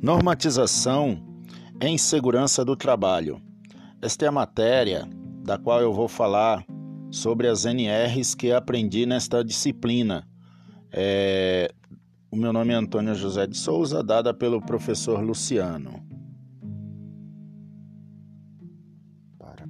Normatização em segurança do trabalho. Esta é a matéria da qual eu vou falar sobre as NRs que aprendi nesta disciplina. É... O meu nome é Antônio José de Souza, dada pelo professor Luciano. Para.